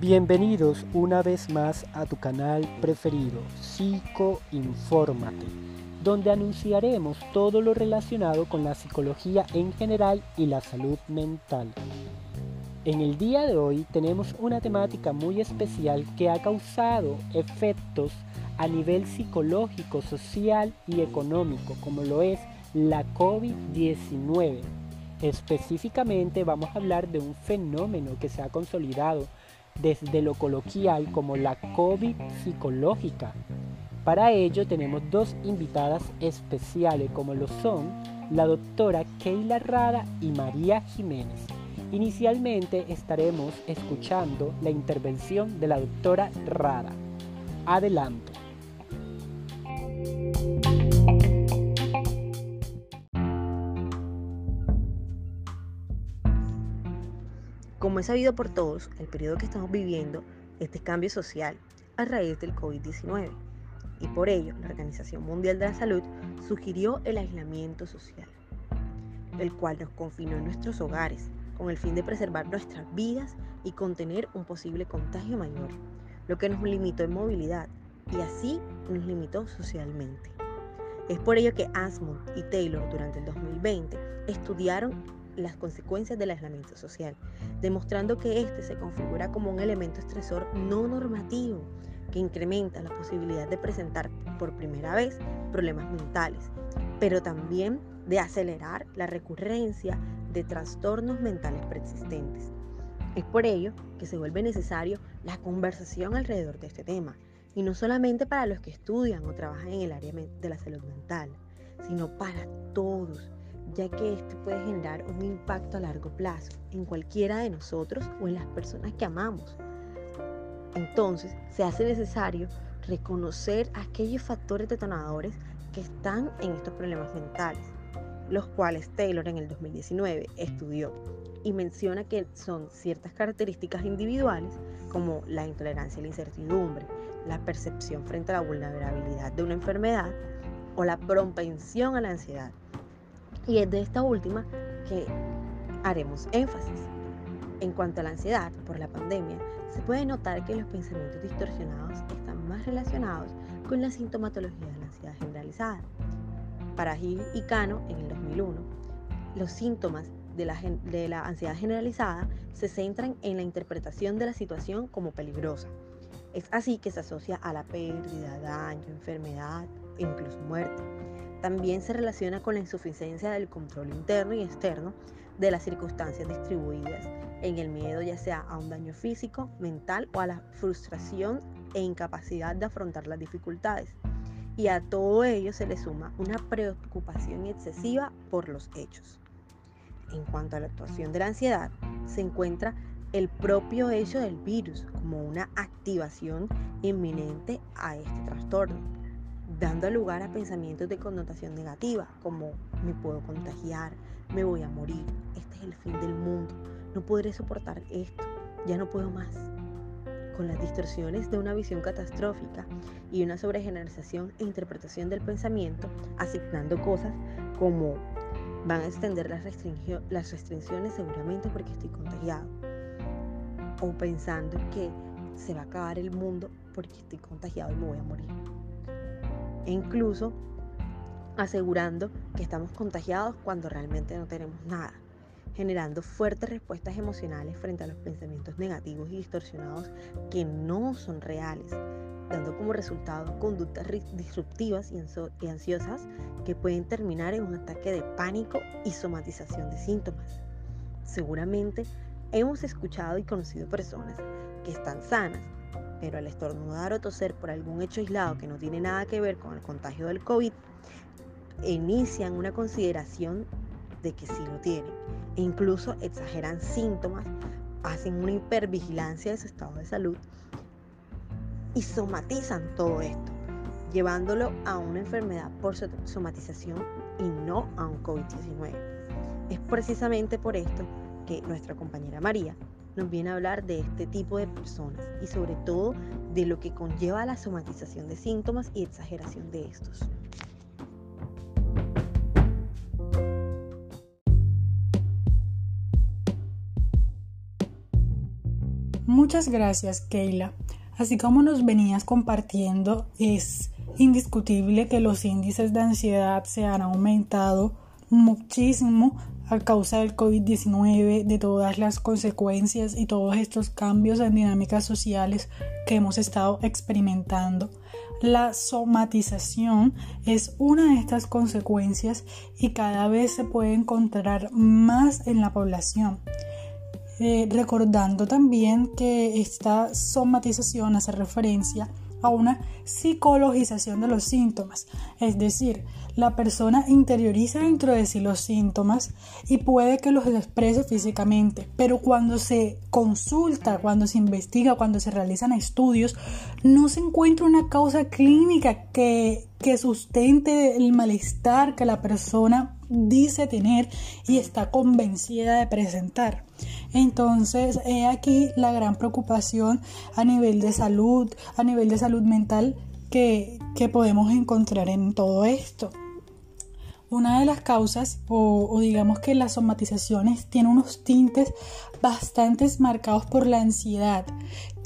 Bienvenidos una vez más a tu canal preferido, Psicoinfórmate, donde anunciaremos todo lo relacionado con la psicología en general y la salud mental. En el día de hoy tenemos una temática muy especial que ha causado efectos a nivel psicológico, social y económico, como lo es la COVID-19. Específicamente vamos a hablar de un fenómeno que se ha consolidado desde lo coloquial como la COVID psicológica. Para ello tenemos dos invitadas especiales como lo son la doctora Keila Rada y María Jiménez. Inicialmente estaremos escuchando la intervención de la doctora Rada. Adelante. Es sabido por todos, el periodo que estamos viviendo es de cambio social a raíz del COVID-19 y por ello la Organización Mundial de la Salud sugirió el aislamiento social, el cual nos confinó en nuestros hogares con el fin de preservar nuestras vidas y contener un posible contagio mayor, lo que nos limitó en movilidad y así nos limitó socialmente. Es por ello que Asmund y Taylor durante el 2020 estudiaron las consecuencias del aislamiento social, demostrando que este se configura como un elemento estresor no normativo que incrementa la posibilidad de presentar por primera vez problemas mentales, pero también de acelerar la recurrencia de trastornos mentales preexistentes. Es por ello que se vuelve necesario la conversación alrededor de este tema, y no solamente para los que estudian o trabajan en el área de la salud mental, sino para todos, ya que esto puede generar un impacto a largo plazo en cualquiera de nosotros o en las personas que amamos. Entonces, se hace necesario reconocer aquellos factores detonadores que están en estos problemas mentales los cuales Taylor en el 2019 estudió y menciona que son ciertas características individuales como la intolerancia a la incertidumbre, la percepción frente a la vulnerabilidad de una enfermedad o la propensión a la ansiedad. Y es de esta última que haremos énfasis. En cuanto a la ansiedad por la pandemia, se puede notar que los pensamientos distorsionados están más relacionados con la sintomatología de la ansiedad generalizada para Gil y Cano en el 2001, los síntomas de la, ansiedad generalizada se centran en la interpretación de la situación como peligrosa. Es así que se asocia a la pérdida, daño, enfermedad e incluso muerte. También se relaciona con la insuficiencia del control interno y externo de las circunstancias distribuidas en el miedo ya sea a un daño físico, mental o a la frustración e incapacidad de afrontar las dificultades y a todo ello se le suma una preocupación excesiva por los hechos. En cuanto a la actuación de la ansiedad, se encuentra el propio hecho del virus como una activación inminente a este trastorno, dando lugar a pensamientos de connotación negativa como me puedo contagiar, me voy a morir, este es el fin del mundo, no podré soportar esto, ya no puedo más con las distorsiones de una visión catastrófica y una sobregeneralización e interpretación del pensamiento, asignando cosas como van a extender las, las restricciones seguramente porque estoy contagiado, o pensando que se va a acabar el mundo porque estoy contagiado y me voy a morir. E incluso asegurando que estamos contagiados cuando realmente no tenemos nada generando fuertes respuestas emocionales frente a los pensamientos negativos y distorsionados que no son reales, dando como resultado conductas disruptivas y ansiosas que pueden terminar en un ataque de pánico y somatización de síntomas. Seguramente hemos escuchado y conocido personas que están sanas, pero al estornudar o toser por algún hecho aislado que no tiene nada que ver con el contagio del COVID, inician una consideración de que sí lo tienen e incluso exageran síntomas, hacen una hipervigilancia de su estado de salud y somatizan todo esto, llevándolo a una enfermedad por somatización y no a un COVID-19. Es precisamente por esto que nuestra compañera María nos viene a hablar de este tipo de personas y sobre todo de lo que conlleva la somatización de síntomas y exageración de estos. Muchas gracias, Keila. Así como nos venías compartiendo, es indiscutible que los índices de ansiedad se han aumentado muchísimo a causa del COVID-19, de todas las consecuencias y todos estos cambios en dinámicas sociales que hemos estado experimentando. La somatización es una de estas consecuencias y cada vez se puede encontrar más en la población. Eh, recordando también que esta somatización hace referencia a una psicologización de los síntomas, es decir, la persona interioriza dentro de sí los síntomas y puede que los exprese físicamente, pero cuando se consulta, cuando se investiga, cuando se realizan estudios, no se encuentra una causa clínica que, que sustente el malestar que la persona dice tener y está convencida de presentar. Entonces, he aquí la gran preocupación a nivel de salud, a nivel de salud mental que, que podemos encontrar en todo esto. Una de las causas, o, digamos que las somatizaciones, tiene unos tintes bastante marcados por la ansiedad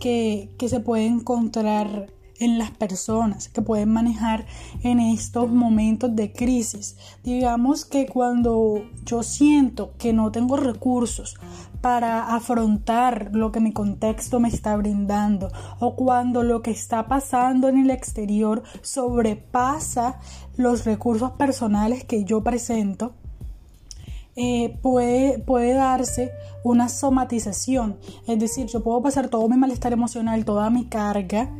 que, que se puede encontrar en las personas que pueden manejar en estos momentos de crisis. Digamos que cuando yo siento que no tengo recursos para afrontar lo que mi contexto me está brindando o cuando lo que está pasando en el exterior sobrepasa los recursos personales que yo presento, eh, puede, puede darse una somatización. Es decir, yo puedo pasar todo mi malestar emocional, toda mi carga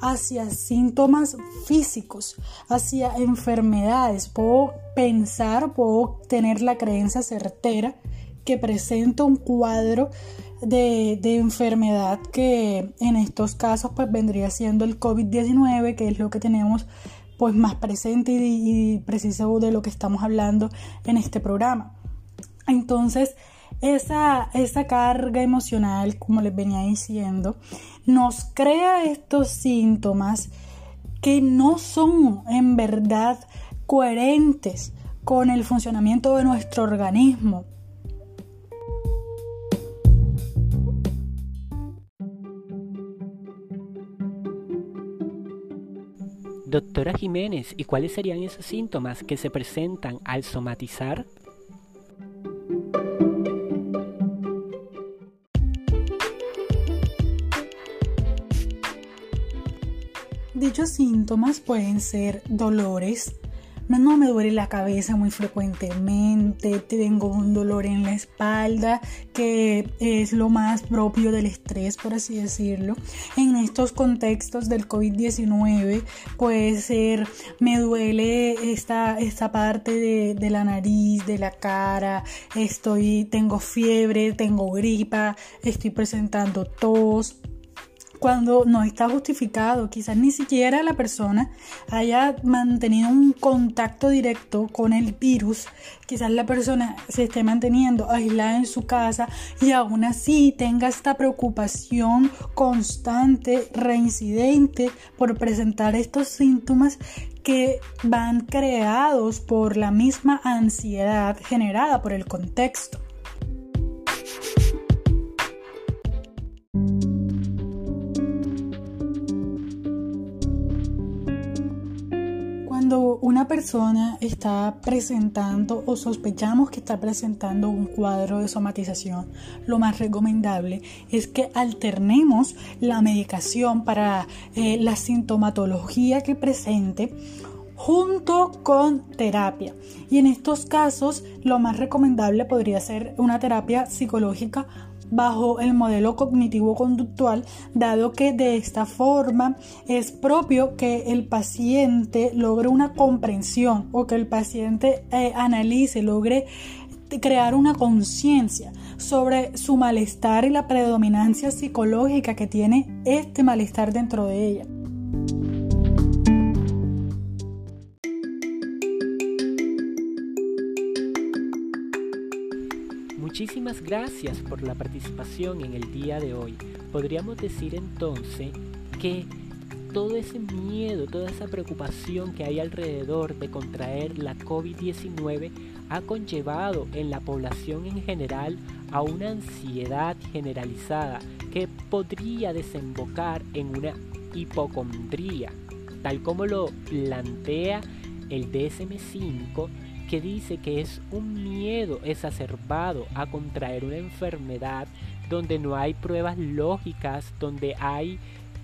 hacia síntomas físicos, hacia enfermedades. Puedo pensar, puedo tener la creencia certera que presento un cuadro de, enfermedad que en estos casos pues vendría siendo el COVID-19, que es lo que tenemos pues más presente y, y preciso de lo que estamos hablando en este programa. Entonces, esa, esa carga emocional, como les venía diciendo, nos crea estos síntomas que no son en verdad coherentes con el funcionamiento de nuestro organismo. Doctora Jiménez, ¿y cuáles serían esos síntomas que se presentan al somatizar? Dichos síntomas pueden ser dolores, no me duele la cabeza muy frecuentemente, tengo un dolor en la espalda que es lo más propio del estrés, por así decirlo. En estos contextos del COVID-19 puede ser, me duele esta, esta parte de, de la nariz, de la cara, estoy, tengo fiebre, tengo gripa, estoy presentando tos cuando no está justificado. Quizás ni siquiera la persona haya mantenido un contacto directo con el virus. Quizás la persona se esté manteniendo aislada en su casa y aún así tenga esta preocupación constante, reincidente por presentar estos síntomas que van creados por la misma ansiedad generada por el contexto. Cuando una persona está presentando o sospechamos que está presentando un cuadro de somatización, lo más recomendable es que alternemos la medicación para eh, la sintomatología que presente junto con terapia. Y en estos casos, lo más recomendable podría ser una terapia psicológica bajo el modelo cognitivo-conductual, dado que de esta forma es propio que el paciente logre una comprensión o que el paciente eh, analice, logre crear una conciencia sobre su malestar y la predominancia psicológica que tiene este malestar dentro de ella. Muchísimas gracias por la participación en el día de hoy. Podríamos decir entonces que todo ese miedo, toda esa preocupación que hay alrededor de contraer la COVID-19 ha conllevado en la población en general a una ansiedad generalizada que podría desembocar en una hipocondría, tal como lo plantea el DSM5 que dice que es un miedo exacerbado a contraer una enfermedad donde no hay pruebas lógicas, donde hay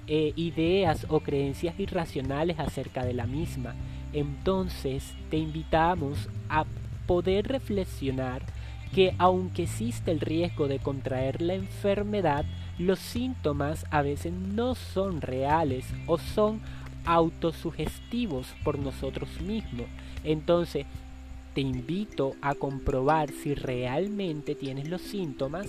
eh, ideas o creencias irracionales acerca de la misma. Entonces te invitamos a poder reflexionar que aunque existe el riesgo de contraer la enfermedad, los síntomas a veces no son reales o son autosugestivos por nosotros mismos. Entonces, te invito a comprobar si realmente tienes los síntomas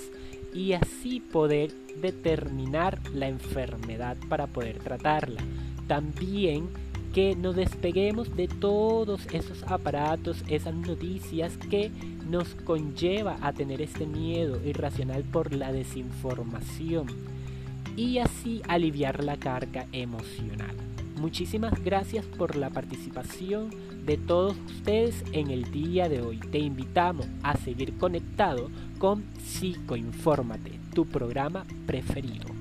y así poder determinar la enfermedad para poder tratarla. También que nos despeguemos de todos esos aparatos, esas noticias que nos conlleva a tener este miedo irracional por la desinformación y así aliviar la carga emocional. Muchísimas gracias por la participación de todos ustedes en el día de hoy. Te invitamos a seguir conectado con Psicoinfórmate, tu programa preferido.